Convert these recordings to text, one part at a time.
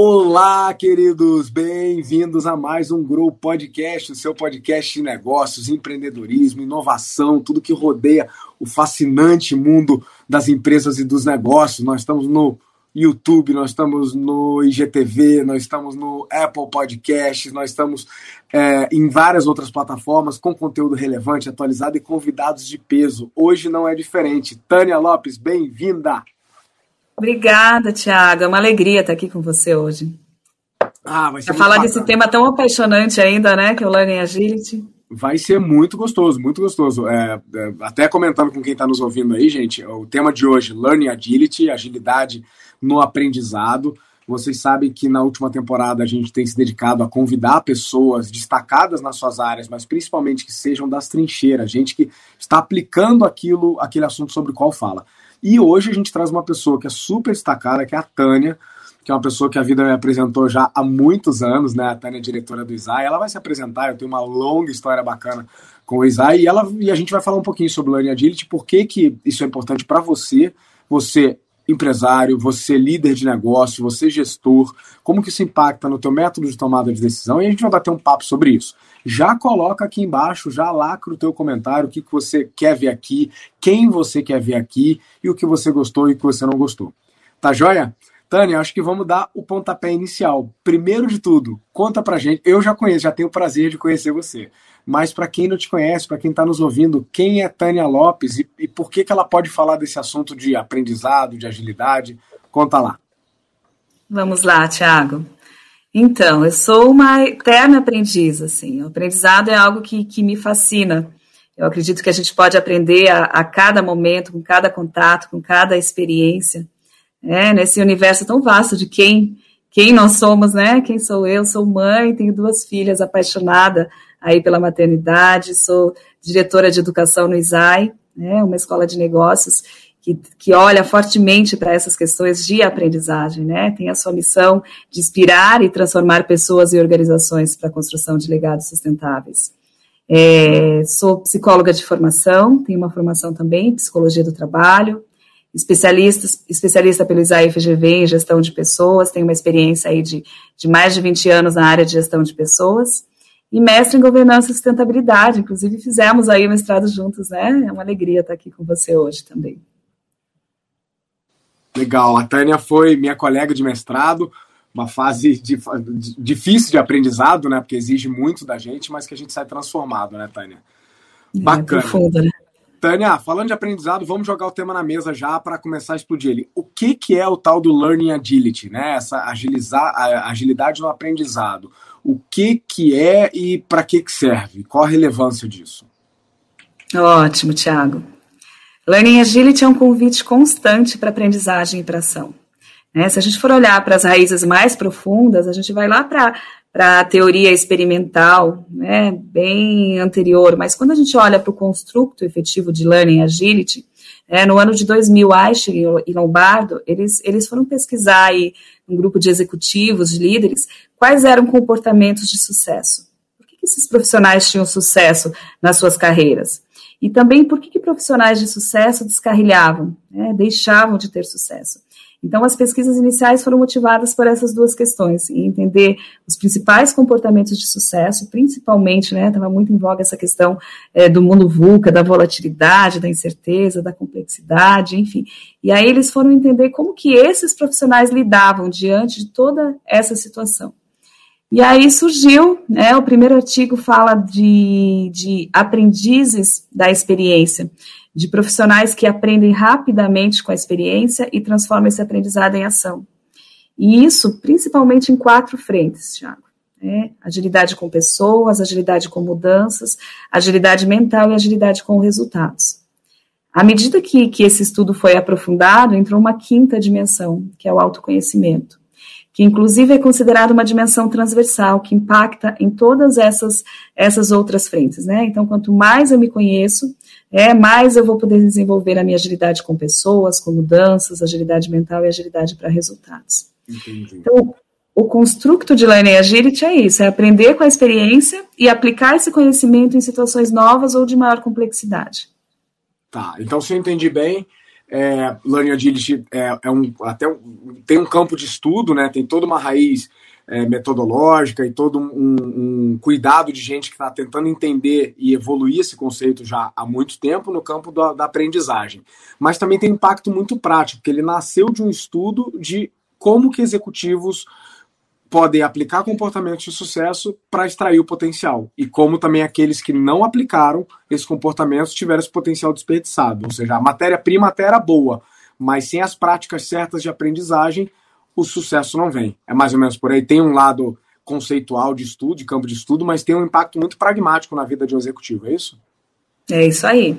Olá, queridos, bem-vindos a mais um Grow Podcast, o seu podcast de negócios, empreendedorismo, inovação, tudo que rodeia o fascinante mundo das empresas e dos negócios. Nós estamos no YouTube, nós estamos no IGTV, nós estamos no Apple Podcasts, nós estamos é, em várias outras plataformas com conteúdo relevante, atualizado e convidados de peso. Hoje não é diferente. Tânia Lopes, bem-vinda! Obrigada, Tiago. É uma alegria estar aqui com você hoje. Ah, vai ser Para falar bacana. desse tema tão apaixonante ainda, né? Que é o Learning Agility. Vai ser muito gostoso, muito gostoso. É, é, até comentando com quem está nos ouvindo aí, gente, o tema de hoje, Learning Agility, agilidade no aprendizado. Vocês sabem que na última temporada a gente tem se dedicado a convidar pessoas destacadas nas suas áreas, mas principalmente que sejam das trincheiras, gente que está aplicando aquilo, aquele assunto sobre o qual fala. E hoje a gente traz uma pessoa que é super destacada, que é a Tânia, que é uma pessoa que a vida me apresentou já há muitos anos, né? A Tânia é diretora do ISAI. Ela vai se apresentar, eu tenho uma longa história bacana com o ISAI, e, ela, e a gente vai falar um pouquinho sobre Learning Agility, por que, que isso é importante para você, você empresário, você líder de negócio, você gestor, como que isso impacta no teu método de tomada de decisão, e a gente vai bater um papo sobre isso já coloca aqui embaixo, já lacra o teu comentário, o que, que você quer ver aqui, quem você quer ver aqui e o que você gostou e o que você não gostou. Tá joia? Tânia, acho que vamos dar o pontapé inicial. Primeiro de tudo, conta pra gente. Eu já conheço, já tenho o prazer de conhecer você. Mas para quem não te conhece, para quem está nos ouvindo, quem é Tânia Lopes e, e por que, que ela pode falar desse assunto de aprendizado, de agilidade? Conta lá. Vamos lá, Tiago. Então, eu sou uma eterna aprendiz, assim. O aprendizado é algo que, que me fascina. Eu acredito que a gente pode aprender a, a cada momento, com cada contato, com cada experiência, né? nesse universo tão vasto de quem quem nós somos, né? Quem sou eu? Sou mãe, tenho duas filhas, apaixonada aí pela maternidade, sou diretora de educação no ISAI, né? Uma escola de negócios que, que olha fortemente para essas questões de aprendizagem, né? Tem a sua missão de inspirar e transformar pessoas e organizações para a construção de legados sustentáveis. É, sou psicóloga de formação, tenho uma formação também em psicologia do trabalho, especialista, especialista pelo ISAI-FGV em gestão de pessoas, tenho uma experiência aí de, de mais de 20 anos na área de gestão de pessoas, e mestre em governança e sustentabilidade, inclusive fizemos aí o mestrado juntos, né? É uma alegria estar aqui com você hoje também. Legal. A Tânia foi minha colega de mestrado, uma fase de, de, difícil de aprendizado, né? Porque exige muito da gente, mas que a gente sai transformado, né, Tânia? É, Bacana. É profundo, né? Tânia, falando de aprendizado, vamos jogar o tema na mesa já para começar a explodir ele. O que, que é o tal do Learning Agility, né? Essa agilizar, agilidade no aprendizado. O que, que é e para que, que serve? Qual a relevância disso? Ótimo, Tiago. Learning Agility é um convite constante para aprendizagem e para ação. Né? Se a gente for olhar para as raízes mais profundas, a gente vai lá para a teoria experimental, né, bem anterior, mas quando a gente olha para o construto efetivo de Learning Agility, é, no ano de 2000, Aich e Lombardo, eles, eles foram pesquisar aí, um grupo de executivos, de líderes, quais eram comportamentos de sucesso. Por que, que esses profissionais tinham sucesso nas suas carreiras? E também por que, que profissionais de sucesso descarrilhavam, né, deixavam de ter sucesso. Então, as pesquisas iniciais foram motivadas por essas duas questões, e entender os principais comportamentos de sucesso, principalmente, né, estava muito em voga essa questão é, do mundo VUCA, da volatilidade, da incerteza, da complexidade, enfim. E aí eles foram entender como que esses profissionais lidavam diante de toda essa situação. E aí surgiu, né, o primeiro artigo fala de, de aprendizes da experiência, de profissionais que aprendem rapidamente com a experiência e transformam esse aprendizado em ação. E isso principalmente em quatro frentes, Thiago. Né? Agilidade com pessoas, agilidade com mudanças, agilidade mental e agilidade com resultados. À medida que, que esse estudo foi aprofundado, entrou uma quinta dimensão, que é o autoconhecimento que inclusive é considerada uma dimensão transversal, que impacta em todas essas, essas outras frentes, né? Então, quanto mais eu me conheço, é, mais eu vou poder desenvolver a minha agilidade com pessoas, com mudanças, agilidade mental e agilidade para resultados. Entendi. Então, o construto de Learning Agility é isso, é aprender com a experiência e aplicar esse conhecimento em situações novas ou de maior complexidade. Tá, então se eu entendi bem, é, Learning Agility é, é um, até um, tem um campo de estudo, né, tem toda uma raiz é, metodológica e todo um, um, cuidado de gente que está tentando entender e evoluir esse conceito já há muito tempo no campo da, da aprendizagem. Mas também tem impacto muito prático, porque ele nasceu de um estudo de como que executivos podem aplicar comportamentos de sucesso para extrair o potencial. E como também aqueles que não aplicaram esses comportamentos tiveram esse potencial desperdiçado. Ou seja, a matéria-prima até era boa, mas sem as práticas certas de aprendizagem, o sucesso não vem. É mais ou menos por aí. Tem um lado conceitual de estudo, de campo de estudo, mas tem um impacto muito pragmático na vida de um executivo, é isso? É isso aí.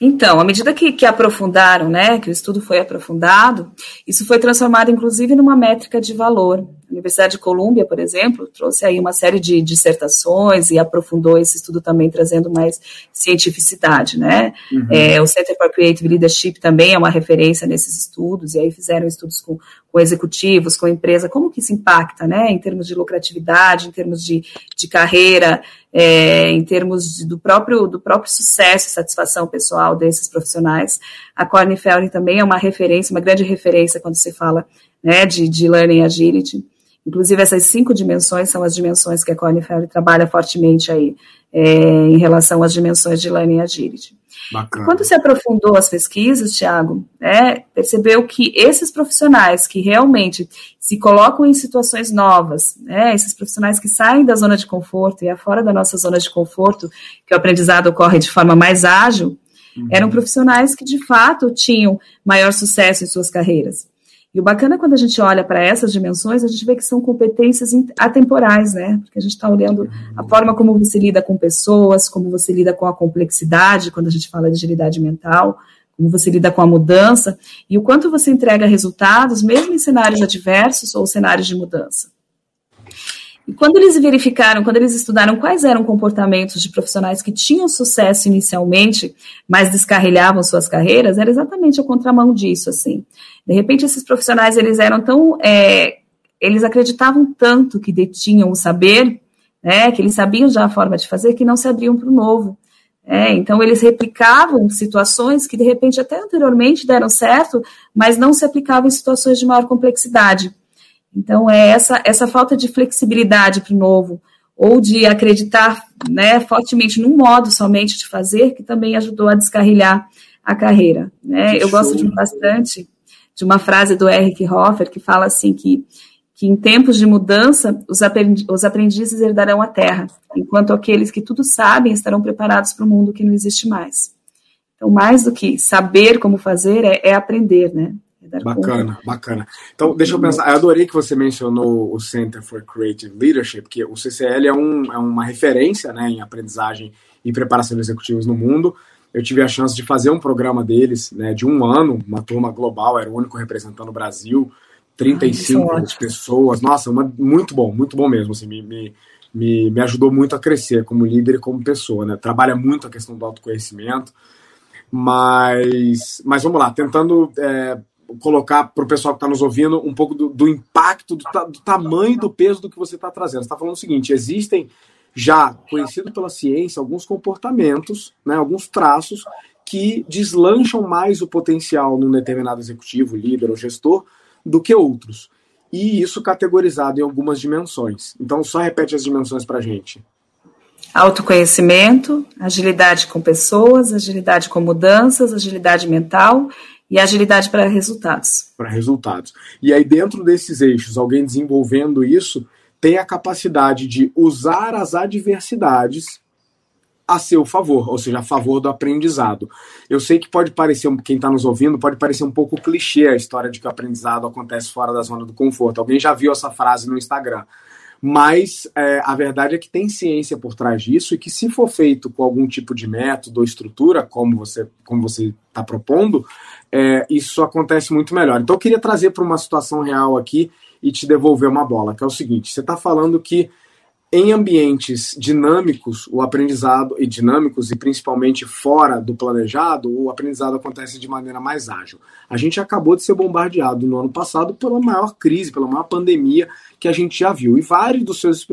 Então, à medida que, que aprofundaram, né, que o estudo foi aprofundado, isso foi transformado, inclusive, numa métrica de valor. Universidade de Colômbia, por exemplo, trouxe aí uma série de dissertações e aprofundou esse estudo também, trazendo mais cientificidade, né? Uhum. É, o Center for Creative Leadership também é uma referência nesses estudos, e aí fizeram estudos com, com executivos, com empresa, como que isso impacta, né, em termos de lucratividade, em termos de, de carreira, é, em termos de, do, próprio, do próprio sucesso e satisfação pessoal desses profissionais. A Corny Felding também é uma referência, uma grande referência quando se fala né, de, de Learning Agility. Inclusive, essas cinco dimensões são as dimensões que a Felding trabalha fortemente aí é, em relação às dimensões de Learning Agility. Bacana. Quando se aprofundou as pesquisas, Tiago, né, percebeu que esses profissionais que realmente se colocam em situações novas, né, esses profissionais que saem da zona de conforto e é fora da nossa zona de conforto, que o aprendizado ocorre de forma mais ágil, uhum. eram profissionais que de fato tinham maior sucesso em suas carreiras. E o bacana é quando a gente olha para essas dimensões, a gente vê que são competências atemporais, né? Porque a gente está olhando a forma como você lida com pessoas, como você lida com a complexidade, quando a gente fala de agilidade mental, como você lida com a mudança, e o quanto você entrega resultados, mesmo em cenários adversos ou cenários de mudança. E quando eles verificaram, quando eles estudaram quais eram comportamentos de profissionais que tinham sucesso inicialmente, mas descarrilhavam suas carreiras, era exatamente a contramão disso, assim. De repente, esses profissionais, eles eram tão, é, eles acreditavam tanto que detinham o saber, né, que eles sabiam já a forma de fazer, que não se abriam para o novo. É, então, eles replicavam situações que, de repente, até anteriormente deram certo, mas não se aplicavam em situações de maior complexidade. Então, é essa, essa falta de flexibilidade para o novo, ou de acreditar né, fortemente num modo somente de fazer, que também ajudou a descarrilhar a carreira. Né? Eu gosto de bastante de uma frase do Eric Hoffer, que fala assim que, que em tempos de mudança, os, os aprendizes herdarão a terra, enquanto aqueles que tudo sabem estarão preparados para o mundo que não existe mais. Então, mais do que saber como fazer, é, é aprender, né? Bacana, bacana. Então, deixa eu pensar. Eu adorei que você mencionou o Center for Creative Leadership, que o CCL é, um, é uma referência né, em aprendizagem e preparação de executivos no mundo. Eu tive a chance de fazer um programa deles, né, de um ano, uma turma global, era o único representando o Brasil, 35 ah, é pessoas. Nossa, uma, muito bom, muito bom mesmo. Assim, me, me, me, me ajudou muito a crescer como líder e como pessoa. Né? Trabalha muito a questão do autoconhecimento. Mas, mas vamos lá, tentando é, colocar para o pessoal que está nos ouvindo um pouco do, do impacto, do, do, tamanho do peso do que você está trazendo. Você está falando o seguinte: existem já conhecido pela ciência alguns comportamentos, né, alguns traços que deslancham mais o potencial num determinado executivo, líder ou gestor do que outros. E isso categorizado em algumas dimensões. Então, só repete as dimensões para a gente. Autoconhecimento, agilidade com pessoas, agilidade com mudanças, agilidade mental e agilidade para resultados. Para resultados. E aí, dentro desses eixos, alguém desenvolvendo isso tem a capacidade de usar as adversidades a seu favor, ou seja, a favor do aprendizado. Eu sei que pode parecer, quem está nos ouvindo, pode parecer um pouco clichê a história de que o aprendizado acontece fora da zona do conforto. Alguém já viu essa frase no Instagram. Mas é, a verdade é que tem ciência por trás disso e que se for feito com algum tipo de método ou estrutura, como você como você está propondo, é, isso acontece muito melhor. Então eu queria trazer para uma situação real aqui e te devolver uma bola, que é o seguinte: você está falando que em ambientes dinâmicos, o aprendizado e dinâmicos e principalmente fora do planejado, o aprendizado acontece de maneira mais ágil. A gente acabou de ser bombardeado no ano passado pela maior crise, pela maior pandemia que a gente já viu. E vários dos seus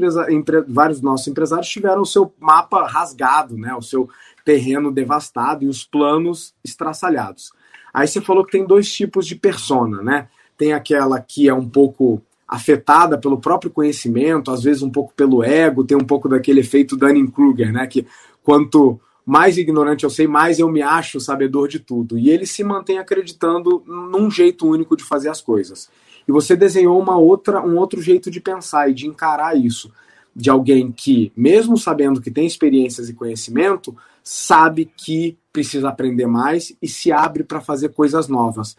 vários dos nossos empresários tiveram o seu mapa rasgado, né? O seu terreno devastado e os planos estraçalhados. Aí você falou que tem dois tipos de persona, né? Tem aquela que é um pouco afetada pelo próprio conhecimento, às vezes um pouco pelo ego, tem um pouco daquele efeito Dunning-Kruger, né? Que quanto mais ignorante eu sei, mais eu me acho sabedor de tudo. E ele se mantém acreditando num jeito único de fazer as coisas. E você desenhou uma outra, um outro jeito de pensar e de encarar isso, de alguém que, mesmo sabendo que tem experiências e conhecimento, sabe que precisa aprender mais e se abre para fazer coisas novas.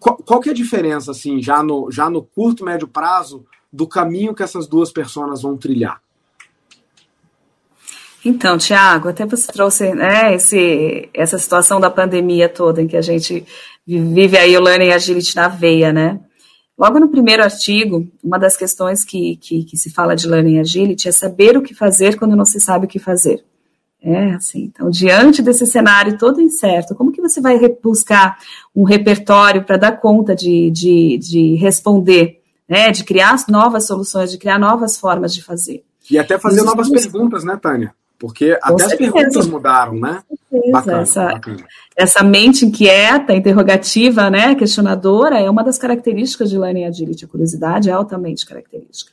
Qual, qual que é a diferença, assim, já no, já no curto, médio prazo, do caminho que essas duas pessoas vão trilhar? Então, Tiago, até você trouxe né, esse, essa situação da pandemia toda, em que a gente vive aí o Learning Agility na veia, né? Logo no primeiro artigo, uma das questões que, que, que, se fala de Learning Agility é saber o que fazer quando não se sabe o que fazer. É assim, então, diante desse cenário todo incerto, como que você vai buscar um repertório para dar conta de, de, de responder, né, de criar novas soluções, de criar novas formas de fazer? E até fazer novas perguntas, né, Tânia? Porque Com até certeza. as perguntas mudaram, né? Bacana, essa, bacana. essa mente inquieta, interrogativa, né, questionadora, é uma das características de Learning Agility. A curiosidade é altamente característica.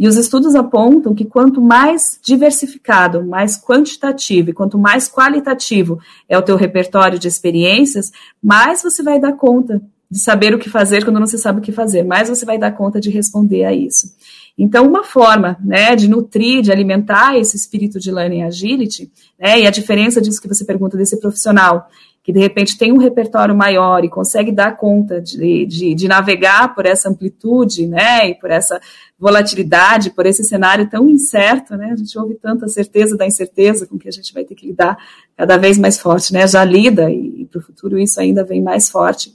E os estudos apontam que quanto mais diversificado, mais quantitativo e quanto mais qualitativo é o teu repertório de experiências, mais você vai dar conta de saber o que fazer quando não se sabe o que fazer, mais você vai dar conta de responder a isso. Então, uma forma né, de nutrir, de alimentar esse espírito de learning agility, né, e a diferença disso que você pergunta desse profissional, que de repente tem um repertório maior e consegue dar conta de, de, de, navegar por essa amplitude, né, e por essa volatilidade, por esse cenário tão incerto, né, a gente ouve tanta certeza da incerteza com que a gente vai ter que lidar cada vez mais forte, né, já lida e, e para o futuro isso ainda vem mais forte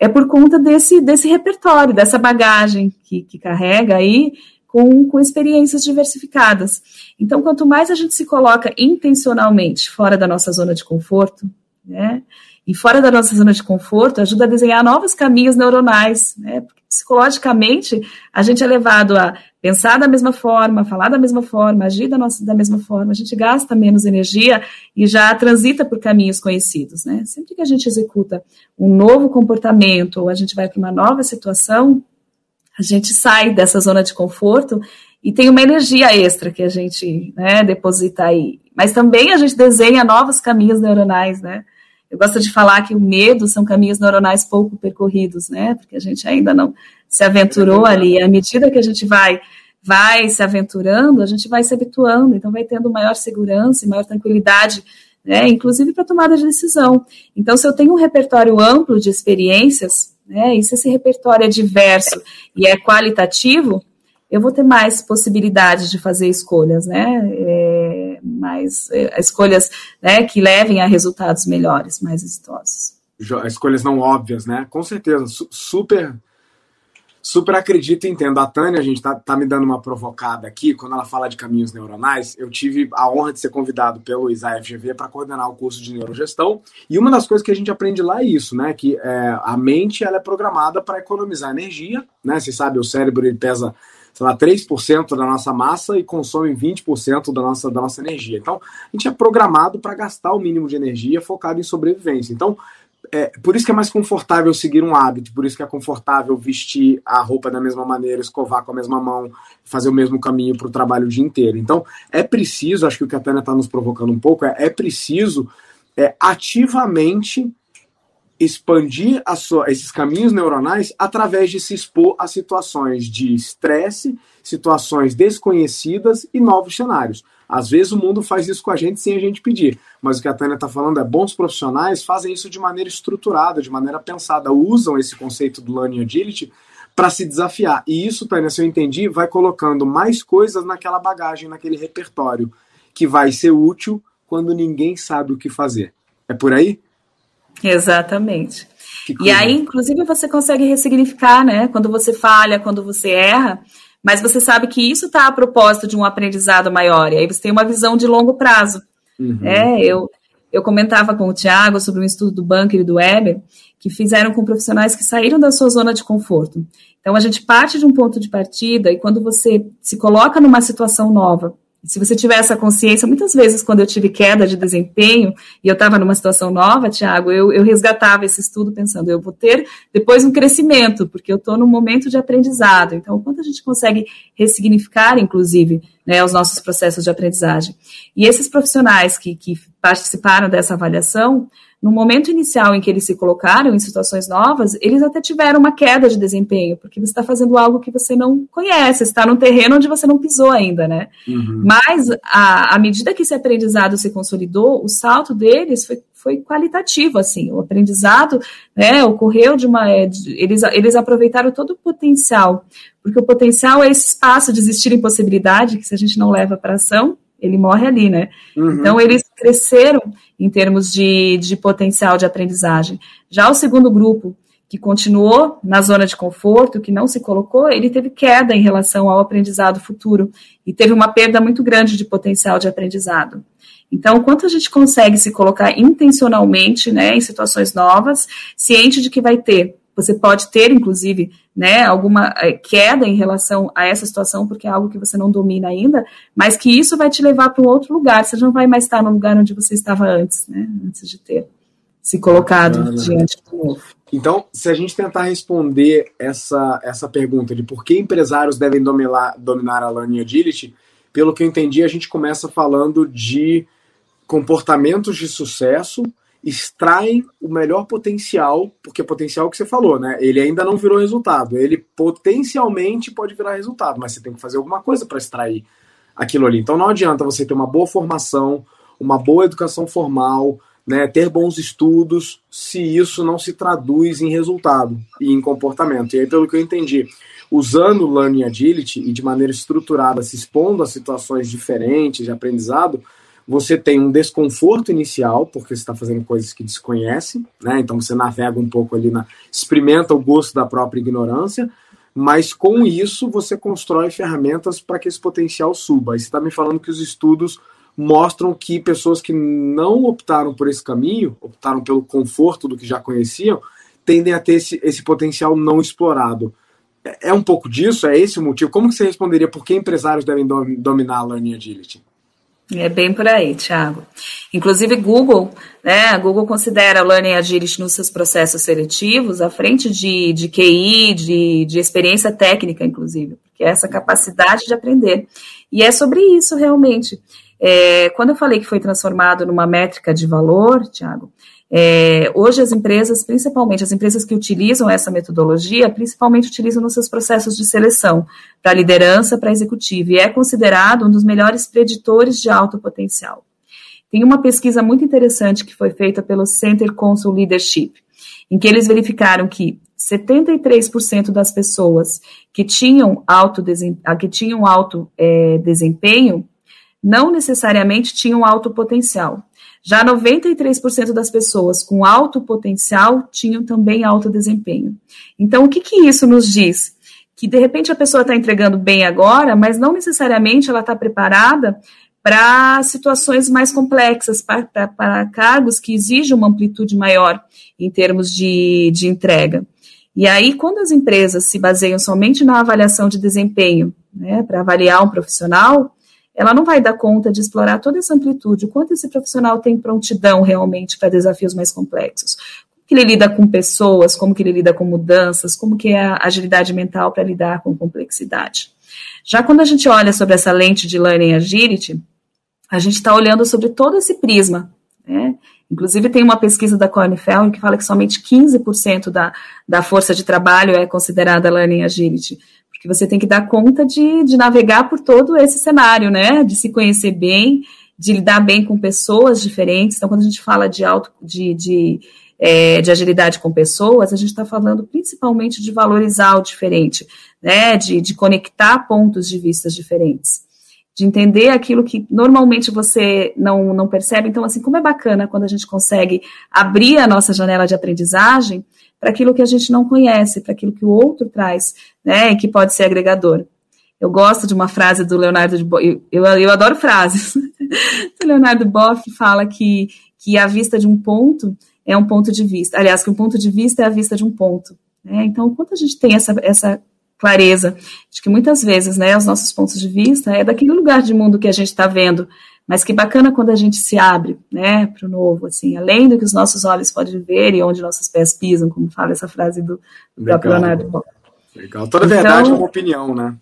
é por conta desse, desse repertório, dessa bagagem que, que carrega aí com, com experiências diversificadas. Então, quanto mais a gente se coloca intencionalmente fora da nossa zona de conforto, né? E fora da nossa zona de conforto, ajuda a desenhar novos caminhos neuronais, né? Porque psicologicamente a gente é levado a pensar da mesma forma, falar da mesma forma, agir da, nossa, da mesma forma, a gente gasta menos energia e já transita por caminhos conhecidos, né? Sempre que a gente executa um novo comportamento ou a gente vai para uma nova situação, a gente sai dessa zona de conforto e tem uma energia extra que a gente né, deposita aí. Mas também a gente desenha novos caminhos neuronais, né? Eu gosto de falar que o medo são caminhos neuronais pouco percorridos, né? Porque a gente ainda não se aventurou ali. À medida que a gente vai vai se aventurando, a gente vai se habituando, então vai tendo maior segurança e maior tranquilidade, né? Inclusive para tomada de decisão. Então, se eu tenho um repertório amplo de experiências, né? E se esse repertório é diverso e é qualitativo, eu vou ter mais possibilidades de fazer escolhas, né? É, mais é, escolhas né, que levem a resultados melhores, mais exitosos. Escolhas não óbvias, né? Com certeza, super super acredito e entendo. A Tânia, a gente tá, tá me dando uma provocada aqui, quando ela fala de caminhos neuronais, eu tive a honra de ser convidado pelo ISAFGV para coordenar o curso de neurogestão, e uma das coisas que a gente aprende lá é isso, né, que é, a mente ela é programada para economizar energia, né, você sabe, o cérebro ele pesa sei lá, 3% da nossa massa e consome 20% da nossa, da nossa energia. Então, a gente é programado para gastar o mínimo de energia focado em sobrevivência. Então, é, por isso que é mais confortável seguir um hábito, por isso que é confortável vestir a roupa da mesma maneira, escovar com a mesma mão, fazer o mesmo caminho para o trabalho o dia inteiro. Então, é preciso, acho que o que a Tânia está nos provocando um pouco, é, é preciso é, ativamente expandir sua, esses caminhos neuronais através de se expor a situações de estresse, situações desconhecidas e novos cenários. Às vezes o mundo faz isso com a gente sem a gente pedir, mas o que a Tânia está falando é bons profissionais fazem isso de maneira estruturada, de maneira pensada, usam esse conceito do Learning Agility para se desafiar. E isso, Tânia, se eu entendi, vai colocando mais coisas naquela bagagem, naquele repertório, que vai ser útil quando ninguém sabe o que fazer. É por aí? Exatamente. E aí, inclusive, você consegue ressignificar, né? Quando você falha, quando você erra, mas você sabe que isso está a propósito de um aprendizado maior, e aí você tem uma visão de longo prazo. Uhum. É, eu, eu comentava com o Tiago sobre um estudo do Bunker e do Weber, que fizeram com profissionais que saíram da sua zona de conforto. Então, a gente parte de um ponto de partida, e quando você se coloca numa situação nova, Se você tiver essa consciência, muitas vezes quando eu tive queda de desempenho e eu estava numa situação nova, Tiago, eu, eu, resgatava esse estudo pensando, eu vou ter depois um crescimento, porque eu estou num momento de aprendizado. Então, quanto a gente consegue ressignificar, inclusive, né, os nossos processos de aprendizagem. E esses profissionais que, que participaram dessa avaliação, no momento inicial em que eles se colocaram em situações novas, eles até tiveram uma queda de desempenho, porque você está fazendo algo que você não conhece, está num terreno onde você não pisou ainda, né? Uhum. Mas, à medida que esse aprendizado se consolidou, o salto deles foi, foi qualitativo, assim, o aprendizado, né, ocorreu de uma, é, eles, eles aproveitaram todo o potencial, porque o potencial é esse espaço de existir em possibilidade, que se a gente não leva para ação, ele morre ali, né? Uhum. Então, eles cresceram em termos de, de potencial de aprendizagem. Já o segundo grupo, que continuou na zona de conforto, que não se colocou, ele teve queda em relação ao aprendizado futuro e teve uma perda muito grande de potencial de aprendizado. Então, quanto a gente consegue se colocar intencionalmente né, em situações novas, ciente de que vai ter você pode ter, inclusive, né, alguma eh, queda em relação a essa situação, porque é algo que você não domina ainda, mas que isso vai te levar para um outro lugar. Você não vai mais estar no lugar onde você estava antes, né, antes de ter se colocado ah, diante do novo. Então, se a gente tentar responder essa, essa pergunta de por que empresários devem dominar, dominar a Learning Agility, pelo que eu entendi, a gente começa falando de comportamentos de sucesso extraem o melhor potencial, porque é potencial que você falou, né? Ele ainda não virou resultado. Ele potencialmente pode virar resultado, mas você tem que fazer alguma coisa para extrair aquilo ali. Então não adianta você ter uma boa formação, uma boa educação formal, né, ter bons estudos, se isso não se traduz em resultado e em comportamento. E aí, pelo que eu entendi, usando o Learning Agility e de maneira estruturada, se expondo a situações diferentes de aprendizado, você tem um desconforto inicial, porque você está fazendo coisas que desconhece, né? Então você navega um pouco ali na. experimenta o gosto da própria ignorância, mas com isso você constrói ferramentas para que esse potencial suba. E você está me falando que os estudos mostram que pessoas que não optaram por esse caminho, optaram pelo conforto do que já conheciam, tendem a ter esse, esse potencial não explorado. É, é um pouco disso? É esse o motivo? Como que você responderia por que empresários devem dominar a Learning Agility? É bem por aí, Thiago. Inclusive, Google, né? A Google considera Learning Agility nos seus processos seletivos à frente de, de QI, de, de experiência técnica, inclusive, que é essa capacidade de aprender. E é sobre isso, realmente. É, quando eu falei que foi transformado numa métrica de valor, Thiago, é, hoje as empresas, principalmente as empresas que utilizam essa metodologia, principalmente utilizam nos seus processos de seleção para liderança, para executivo, e é considerado um dos melhores preditores de alto potencial. Tem uma pesquisa muito interessante que foi feita pelo Center Council Leadership, em que eles verificaram que 73% das pessoas que tinham alto, que tinham alto é, desempenho não necessariamente tinham alto potencial. Já 93% das pessoas com alto potencial tinham também alto desempenho. Então, o que, que isso nos diz? Que de repente a pessoa está entregando bem agora, mas não necessariamente ela está preparada para situações mais complexas, para cargos que exigem uma amplitude maior em termos de, de entrega. E aí, quando as empresas se baseiam somente na avaliação de desempenho, né, para avaliar um profissional, ela não vai dar conta de explorar toda essa amplitude, o quanto esse profissional tem prontidão realmente para desafios mais complexos. Como que ele lida com pessoas, como que ele lida com mudanças, como que é a agilidade mental para lidar com complexidade. Já quando a gente olha sobre essa lente de Learning Agility, a gente está olhando sobre todo esse prisma, né? Inclusive, tem uma pesquisa da Kornfeld que fala que somente 15% da, da força de trabalho é considerada Learning Agility porque você tem que dar conta de, de navegar por todo esse cenário, né? De se conhecer bem, de lidar bem com pessoas diferentes. Então, quando a gente fala de auto, de, de, é, de agilidade com pessoas, a gente está falando principalmente de valorizar o diferente, né? De, de conectar pontos de vista diferentes. De entender aquilo que normalmente você não, não percebe. Então, assim, como é bacana quando a gente consegue abrir a nossa janela de aprendizagem para aquilo que a gente não conhece, para aquilo que o outro traz, né, que pode ser agregador. Eu gosto de uma frase do Leonardo de Boff, eu, eu adoro frases. o Leonardo Boff fala que, que a vista de um ponto é um ponto de vista. Aliás, que um ponto de vista é a vista de um ponto. Né? Então, quanto a gente tem essa, essa clareza de que muitas vezes, né, os nossos pontos de vista é daquele lugar de mundo que a gente está vendo, mas que bacana quando a gente se abre, né, para o novo, assim, além do que os nossos olhos podem ver e onde nossos pés pisam, como fala essa frase do, do próprio Leonardo. Legal. Toda então, verdade é uma opinião, né?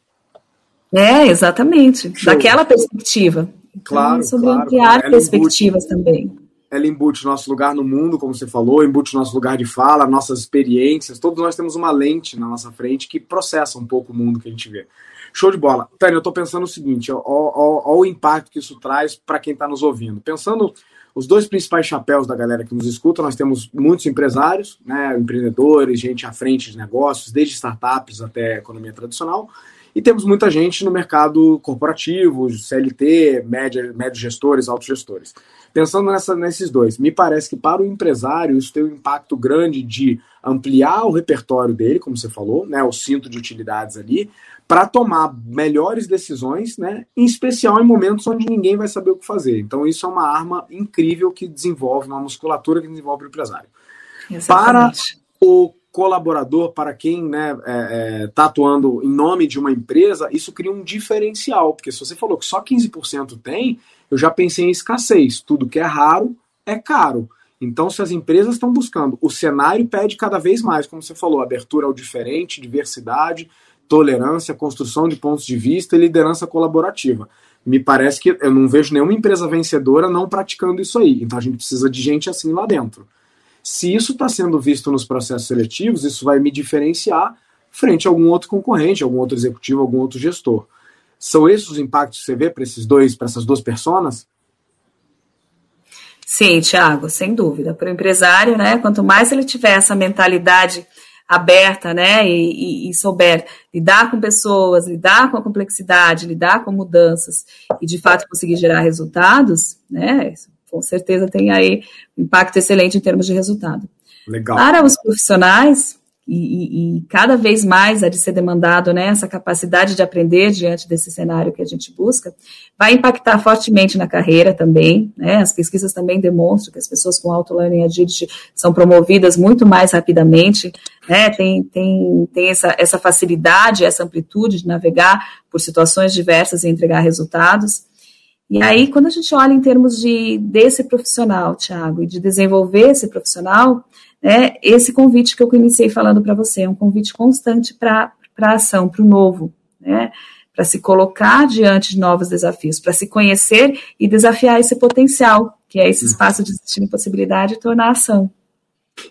É, exatamente. Show. Daquela perspectiva. Então, claro, sobre claro. ampliar perspectivas também ela embute o nosso lugar no mundo, como você falou, embute o nosso lugar de fala, nossas experiências. Todos nós temos uma lente na nossa frente que processa um pouco o mundo que a gente vê. Show de bola. Tânia, eu estou pensando o seguinte: ó, ó, ó, o impacto que isso traz para quem está nos ouvindo. Pensando os dois principais chapéus da galera que nos escuta, nós temos muitos empresários, né, empreendedores, gente à frente de negócios, desde startups até economia tradicional. E temos muita gente no mercado corporativo, CLT, média, médios gestores, altos gestores. Pensando nessa, nesses dois, me parece que para o empresário isso tem um impacto grande de ampliar o repertório dele, como você falou, né, o cinto de utilidades ali, para tomar melhores decisões, né, em especial em momentos onde ninguém vai saber o que fazer. Então isso é uma arma incrível que desenvolve, uma musculatura que desenvolve o empresário. Exatamente. Para o colaborador, para quem está né, é, é, tá atuando em nome de uma empresa, isso cria um diferencial, porque se você falou que só 15% tem, eu já pensei em escassez. Tudo que é raro é caro. Então, se as empresas estão buscando, o cenário pede cada vez mais, como você falou, abertura ao diferente, diversidade, tolerância, construção de pontos de vista e liderança colaborativa. Me parece que eu não vejo nenhuma empresa vencedora não praticando isso aí. Então, a gente precisa de gente assim lá dentro. Se isso está sendo visto nos processos seletivos, isso vai me diferenciar frente a algum outro concorrente, algum outro executivo, algum outro gestor. São esses os impactos que você vê para esses dois, para essas duas personas? Sim, Thiago, sem dúvida. Para o empresário, né, quanto mais ele tiver essa mentalidade aberta, né, e, e, e, souber lidar com pessoas, lidar com a complexidade, lidar com mudanças e de fato conseguir gerar resultados, né, com certeza tem aí um impacto excelente em termos de resultado. Legal. Para os profissionais, e, e, e, cada vez mais há de ser demandado né, essa capacidade de aprender diante desse cenário que a gente busca, vai impactar fortemente na carreira também. Né, as pesquisas também demonstram que as pessoas com Auto Learning Agility são promovidas muito mais rapidamente, né, tem, tem, tem essa, essa facilidade, essa amplitude de navegar por situações diversas e entregar resultados. E aí, quando a gente olha em termos de desse profissional, Thiago, e de desenvolver esse profissional, né, esse convite que eu iniciei falando para você é um convite constante para a ação, para o novo, né, para se colocar diante de novos desafios, para se conhecer e desafiar esse potencial, que é esse uhum. espaço de existir possibilidade e tornar ação.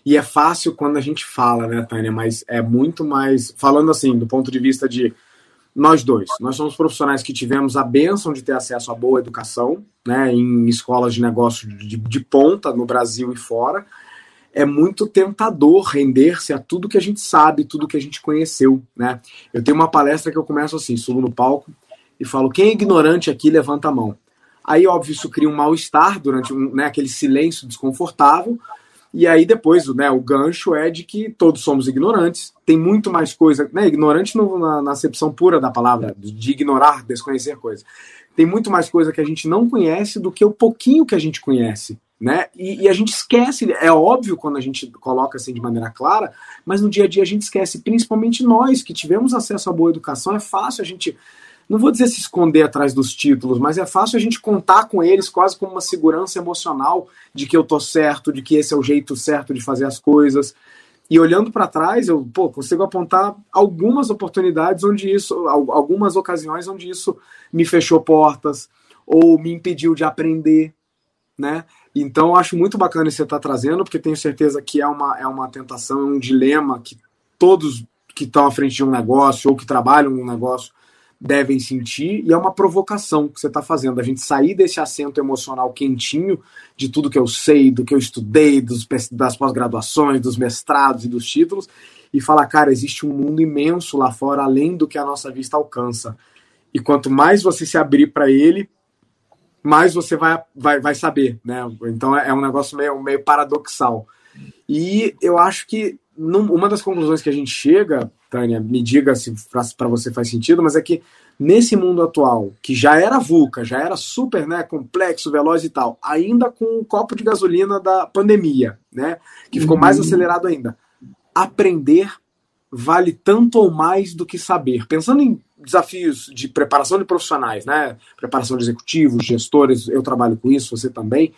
E é fácil quando a gente fala, né, Tânia, mas é muito mais, falando assim, do ponto de vista de nós dois, nós somos profissionais que tivemos a benção de ter acesso a boa educação, né, em escolas de negócio de, de ponta no Brasil e fora, é muito tentador render-se a tudo que a gente sabe, tudo que a gente conheceu, né? Eu tenho uma palestra que eu começo assim, subo no palco e falo, quem é ignorante aqui, levanta a mão. Aí, óbvio, isso cria um mal-estar durante um, né, aquele silêncio desconfortável, e aí depois né, o gancho é de que todos somos ignorantes, tem muito mais coisa, né, ignorante no, na, na acepção pura da palavra, de ignorar, desconhecer coisas. Tem muito mais coisa que a gente não conhece do que o pouquinho que a gente conhece né? E, e, a gente esquece, é óbvio quando a gente coloca assim de maneira clara, mas no dia a dia a gente esquece, principalmente nós que tivemos acesso à boa educação, é fácil a gente, não vou dizer se esconder atrás dos títulos, mas é fácil a gente contar com eles quase como uma segurança emocional de que eu tô certo, de que esse é o jeito certo de fazer as coisas. E olhando para trás, eu pô, consigo apontar algumas oportunidades onde isso, algumas ocasiões onde isso me fechou portas ou me impediu de aprender, né? Então, acho muito bacana você está trazendo, porque tenho certeza que é uma, é uma tentação, é um dilema que todos que estão à frente de um negócio ou que trabalham num negócio devem sentir, e é uma provocação que você está fazendo, a gente sair desse assento emocional quentinho de tudo que eu sei, do que eu estudei, dos, das pós-graduações, dos mestrados e dos títulos, e falar, cara, existe um mundo imenso lá fora, além do que a nossa vista alcança. E quanto mais você se abrir para ele, mais você vai, vai, vai saber, né? Então é, é um negócio meio, meio paradoxal. E eu acho que num, uma das conclusões que a gente chega, Tânia, me diga se para você faz sentido, mas é que nesse mundo atual, que já era VUCA, já era super né, complexo, veloz e tal, ainda com o copo de gasolina da pandemia, né? Que ficou mais uhum. acelerado ainda. Aprender vale tanto ou mais do que saber? Pensando em desafios de preparação de profissionais, né? Preparação de executivos, gestores, eu trabalho com isso, você também.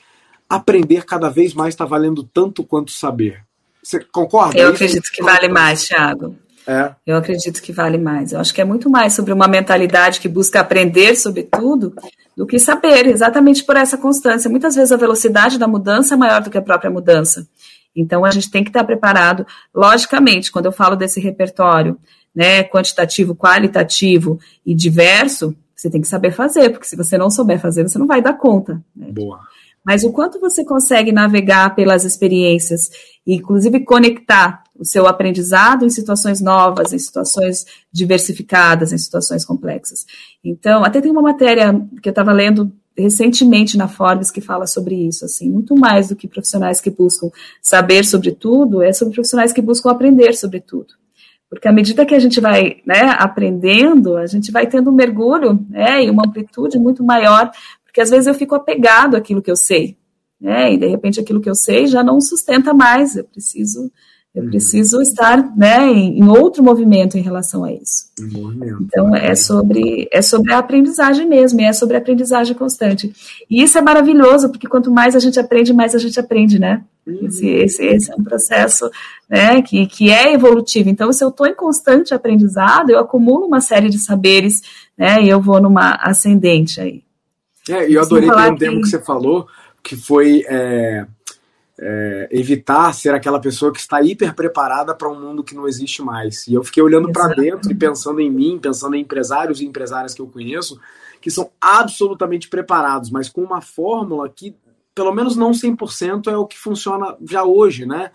Aprender cada vez mais está valendo tanto quanto saber. Você concorda? Eu acredito que vale mais, Thiago. É. Eu acredito que vale mais. Eu acho que é muito mais sobre uma mentalidade que busca aprender sobre tudo do que saber, exatamente por essa constância. Muitas vezes a velocidade da mudança é maior do que a própria mudança. Então a gente tem que estar preparado. Logicamente, quando eu falo desse repertório, né, quantitativo, qualitativo e diverso, você tem que saber fazer, porque se você não souber fazer, você não vai dar conta. Né? Boa. Mas o quanto você consegue navegar pelas experiências e, inclusive, conectar o seu aprendizado em situações novas, em situações diversificadas, em situações complexas. Então, até tem uma matéria que eu estava lendo recentemente na Forbes que fala sobre isso, assim, muito mais do que profissionais que buscam saber sobre tudo, é sobre profissionais que buscam aprender sobre tudo. Porque à medida que a gente vai né, aprendendo, a gente vai tendo um mergulho né, e uma amplitude muito maior, porque às vezes eu fico apegado àquilo que eu sei, né, e de repente aquilo que eu sei já não sustenta mais, eu preciso eu uhum. preciso estar né, em, outro movimento em relação a isso. Então é sobre é sobre a aprendizagem mesmo, e é sobre a aprendizagem constante. E isso é maravilhoso, porque quanto mais a gente aprende, mais a gente aprende, né? Uhum. Esse, esse, esse, é um processo né, que, que é evolutivo. Então, se eu estou em constante aprendizado, eu acumulo uma série de saberes, né? E eu vou numa ascendente aí. É, e eu adorei um termo que... que você falou, que foi. É é, evitar ser aquela pessoa que está hiper preparada para um mundo que não existe mais. E eu fiquei olhando para dentro e pensando em mim, pensando em empresários e empresárias que eu conheço, que são absolutamente preparados, mas com uma fórmula que, pelo menos não 100%, é o que funciona já hoje, né?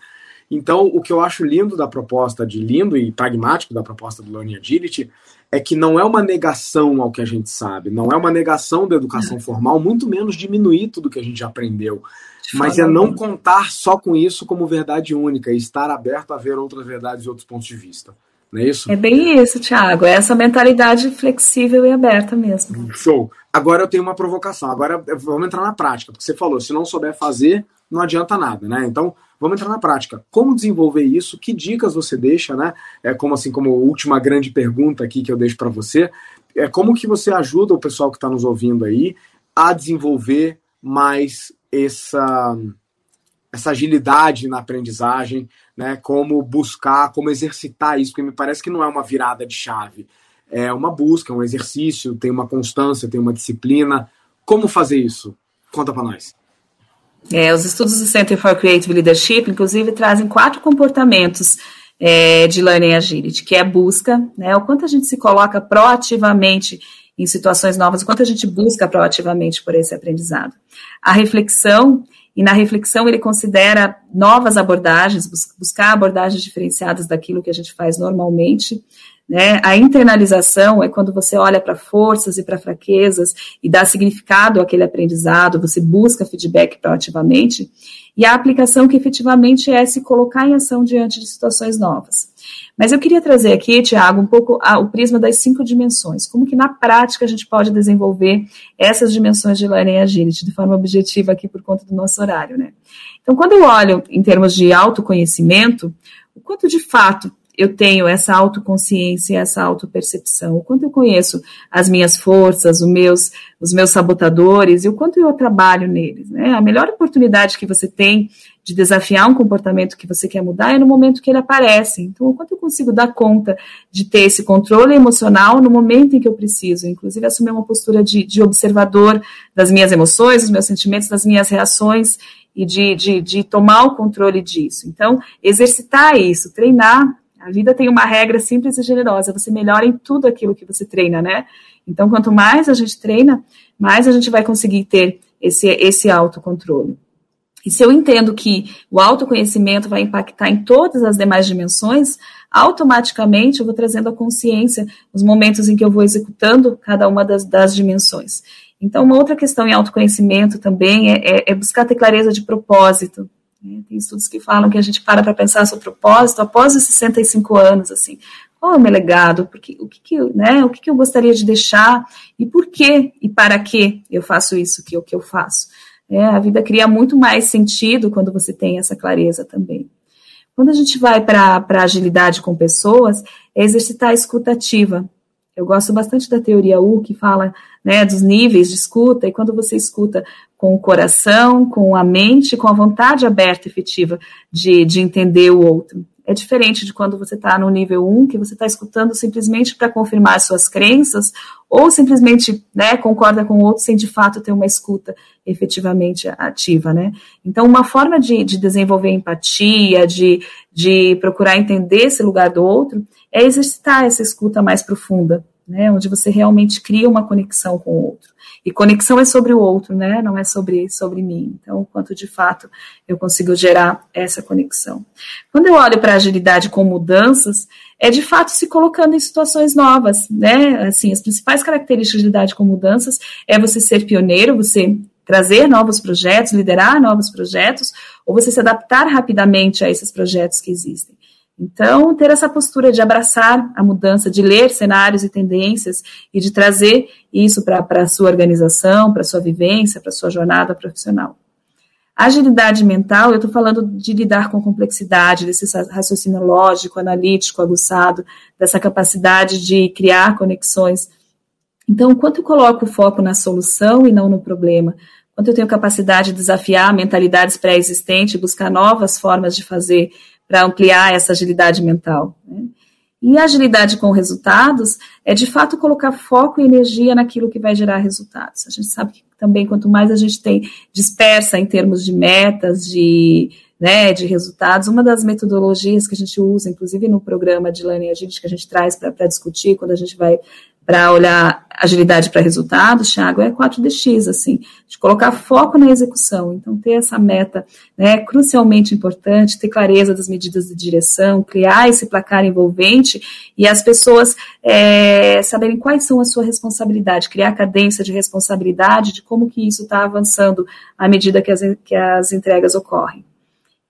Então, o que eu acho lindo da proposta de lindo e pragmático da proposta do Learning Agility é que não é uma negação ao que a gente sabe, não é uma negação da educação formal, muito menos diminuir tudo que a gente aprendeu, mas é não contar só com isso como verdade única e estar aberto a ver outras verdades e outros pontos de vista. Não é isso? É bem isso, Thiago. É essa mentalidade flexível e aberta mesmo. Show. Agora eu tenho uma provocação. Agora vamos entrar na prática, porque você falou, se não souber fazer, não adianta nada, né? Então, vamos entrar na prática. Como desenvolver isso? Que dicas você deixa, né? É como assim, como última grande pergunta aqui que eu deixo para você, é como que você ajuda o pessoal que está nos ouvindo aí a desenvolver mais essa essa agilidade na aprendizagem, né? Como buscar, como exercitar isso, porque me parece que não é uma virada de chave. É uma busca, é um exercício, tem uma constância, tem uma disciplina. Como fazer isso? Conta para nós. É, os estudos do Center for Creative Leadership, inclusive, trazem quatro comportamentos é, de Learning Agility, que é a busca, né, o quanto a gente se coloca proativamente em situações novas, o quanto a gente busca proativamente por esse aprendizado. A reflexão, e na reflexão ele considera novas abordagens, buscar abordagens diferenciadas daquilo que a gente faz normalmente, né? A internalização é quando você olha para forças e para fraquezas e dá significado àquele aprendizado, você busca feedback proativamente, e a aplicação que efetivamente é se colocar em ação diante de situações novas. Mas eu queria trazer aqui, Tiago, um pouco a, o prisma das cinco dimensões. Como que na prática a gente pode desenvolver essas dimensões de Learning Agility de forma objetiva aqui por conta do nosso horário, né? Então, quando eu olho em termos de autoconhecimento, o quanto de fato eu tenho essa autoconsciência, essa autopercepção, o quanto eu conheço as minhas forças, os meus, os meus sabotadores e o quanto eu trabalho neles. Né? A melhor oportunidade que você tem de desafiar um comportamento que você quer mudar é no momento que ele aparece. Então, quanto eu consigo dar conta de ter esse controle emocional no momento em que eu preciso, inclusive assumir uma postura de, de observador das minhas emoções, dos meus sentimentos, das minhas reações e de, de, de tomar o controle disso. Então, exercitar isso, treinar a vida tem uma regra simples e generosa, você melhora em tudo aquilo que você treina, né? Então, quanto mais a gente treina, mais a gente vai conseguir ter esse, esse autocontrole. E se eu entendo que o autoconhecimento vai impactar em todas as demais dimensões, automaticamente eu vou trazendo a consciência nos momentos em que eu vou executando cada uma das, das dimensões. Então, uma outra questão em autoconhecimento também é, é, é buscar ter clareza de propósito. Né? Tem estudos que falam que a gente para para pensar sobre propósito após os 65 anos, assim, qual é o meu legado, porque, o, que, que, né, o que, que eu gostaria de deixar e por que e para que eu faço isso que, que eu faço. É, a vida cria muito mais sentido quando você tem essa clareza também. Quando a gente vai para a agilidade com pessoas, é exercitar a escuta ativa. Eu gosto bastante da teoria U, que fala né, dos níveis de escuta, e quando você escuta com o coração, com a mente, com a vontade aberta, efetiva de, de entender o outro. É diferente de quando você está no nível 1, que você está escutando simplesmente para confirmar suas crenças, ou simplesmente né, concorda com o outro sem de fato ter uma escuta efetivamente ativa. Né? Então, uma forma de, de desenvolver empatia, de, de procurar entender esse lugar do outro, é exercitar essa escuta mais profunda, né, onde você realmente cria uma conexão com o outro. E conexão é sobre o outro, né? Não é sobre, sobre mim. Então, o quanto de fato eu consigo gerar essa conexão. Quando eu olho para agilidade com mudanças, é de fato se colocando em situações novas, né? Assim, as principais características de agilidade com mudanças é você ser pioneiro, você trazer novos projetos, liderar novos projetos, ou você se adaptar rapidamente a esses projetos que existem. Então, ter essa postura de abraçar a mudança, de ler cenários e tendências e de trazer isso para a sua organização, para a sua vivência, para a sua jornada profissional. Agilidade mental, eu estou falando de lidar com complexidade, desse raciocínio lógico, analítico, aguçado, dessa capacidade de criar conexões. Então, quanto eu coloco o foco na solução e não no problema, quanto eu tenho capacidade de desafiar mentalidades pré-existentes, buscar novas formas de fazer para ampliar essa agilidade mental. Né? E a agilidade com resultados é, de fato, colocar foco e energia naquilo que vai gerar resultados. A gente sabe que também, quanto mais a gente tem dispersa em termos de metas, de, né, de resultados, uma das metodologias que a gente usa, inclusive no programa de Learning Agility que a gente traz para discutir, quando a gente vai para olhar agilidade para resultados, Thiago, é 4DX, assim, de colocar foco na execução. Então, ter essa meta né, é crucialmente importante, ter clareza das medidas de direção, criar esse placar envolvente e as pessoas é, saberem quais são a sua responsabilidade, criar cadência de responsabilidade de como que isso está avançando à medida que as, que as entregas ocorrem.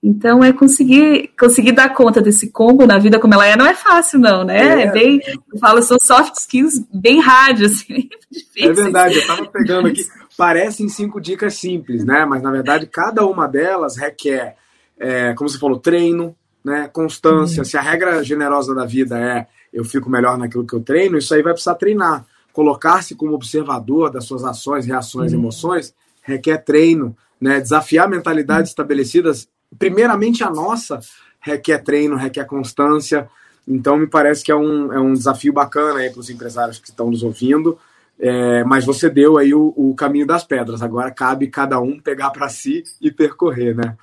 Então, é conseguir, conseguir dar conta desse combo na vida como ela é, não é fácil, não, né? É, é bem, eu falo, são soft skills bem hard, assim, É verdade, eu tava pegando aqui, parecem cinco dicas simples, né? Mas, na verdade, cada uma delas requer, é, como você falou, treino, né? Constância. Uhum. Se a regra generosa da vida é eu fico melhor naquilo que eu treino, isso aí vai precisar treinar. Colocar-se como observador das suas ações, reações, uhum. emoções, requer treino, né? Desafiar mentalidades uhum. estabelecidas primeiramente a nossa requer treino, requer constância. Então, me parece que é um, é um desafio bacana aí para os empresários que estão nos ouvindo. É, mas você deu aí o, o, caminho das pedras. Agora cabe cada um pegar para si e percorrer, né?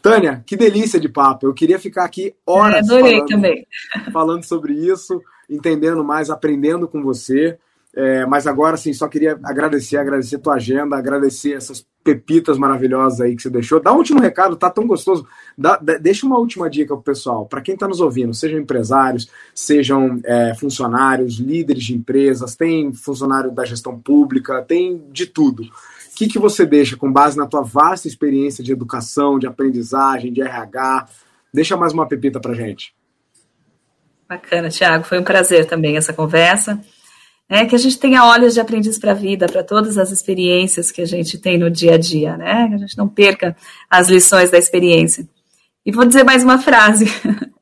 Tânia, que delícia de papo. Eu queria ficar aqui horas é, falando, falando sobre isso, entendendo mais, aprendendo com você. É, mas agora, sim, só queria agradecer, agradecer tua agenda, agradecer essas pepitas maravilhosas aí que você deixou. Dá um último recado, tá tão gostoso. Dá, deixa uma última dica pro pessoal, para quem está nos ouvindo, sejam empresários, sejam é, funcionários, líderes de empresas, tem funcionário da gestão pública, tem de tudo. O que, que você deixa com base na tua vasta experiência de educação, de aprendizagem, de RH? Deixa mais uma pepita pra gente. Bacana, Thiago. Foi um prazer também essa conversa né, que a gente tenha olhos de aprendiz para a vida, para todas as experiências que a gente tem no dia a dia, né? Que a gente não perca as lições da experiência. E vou dizer mais uma frase.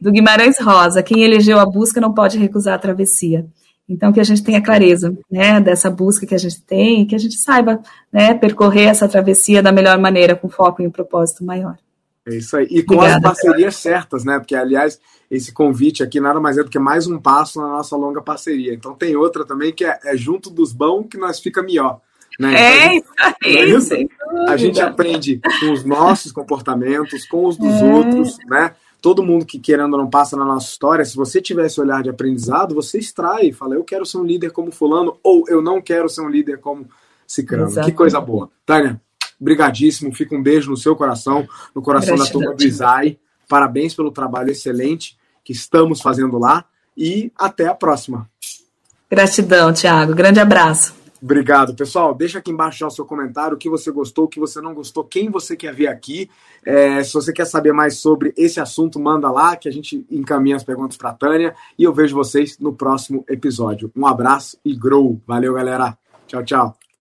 Do Guimarães Rosa, quem elegeu a busca não pode recusar a travessia. Então, que a gente tenha clareza né, dessa busca que a gente tem e que a gente saiba né, percorrer essa travessia da melhor maneira, com foco em um propósito maior. É isso aí. E com Obrigada, as parcerias certas, né? Porque, aliás, esse convite aqui nada mais é do que mais um passo na nossa longa parceria. Então tem outra também que é, é junto dos bons que nós fica melhor. Né? É, então, é isso aí. A gente aprende com os nossos comportamentos, com os dos é. outros, né? Todo mundo que querendo não passa na nossa história, se você tiver esse olhar de aprendizado, você extrai, fala, eu quero ser um líder como fulano, ou eu não quero ser um líder como Cicrano. Que coisa boa. Tânia, brigadíssimo, fica um beijo no seu coração, no coração Gratidão. da turma do Isai. Parabéns pelo trabalho excelente que estamos fazendo lá e até a próxima. Gratidão, Thiago. Grande abraço. Obrigado, pessoal. Deixa aqui embaixo já o seu comentário, o que você gostou, o que você não gostou, quem você quer ver aqui. É, se você quer saber mais sobre esse assunto, manda lá que a gente encaminha as perguntas para a Tânia e eu vejo vocês no próximo episódio. Um abraço e grow. Valeu, galera. Tchau, tchau.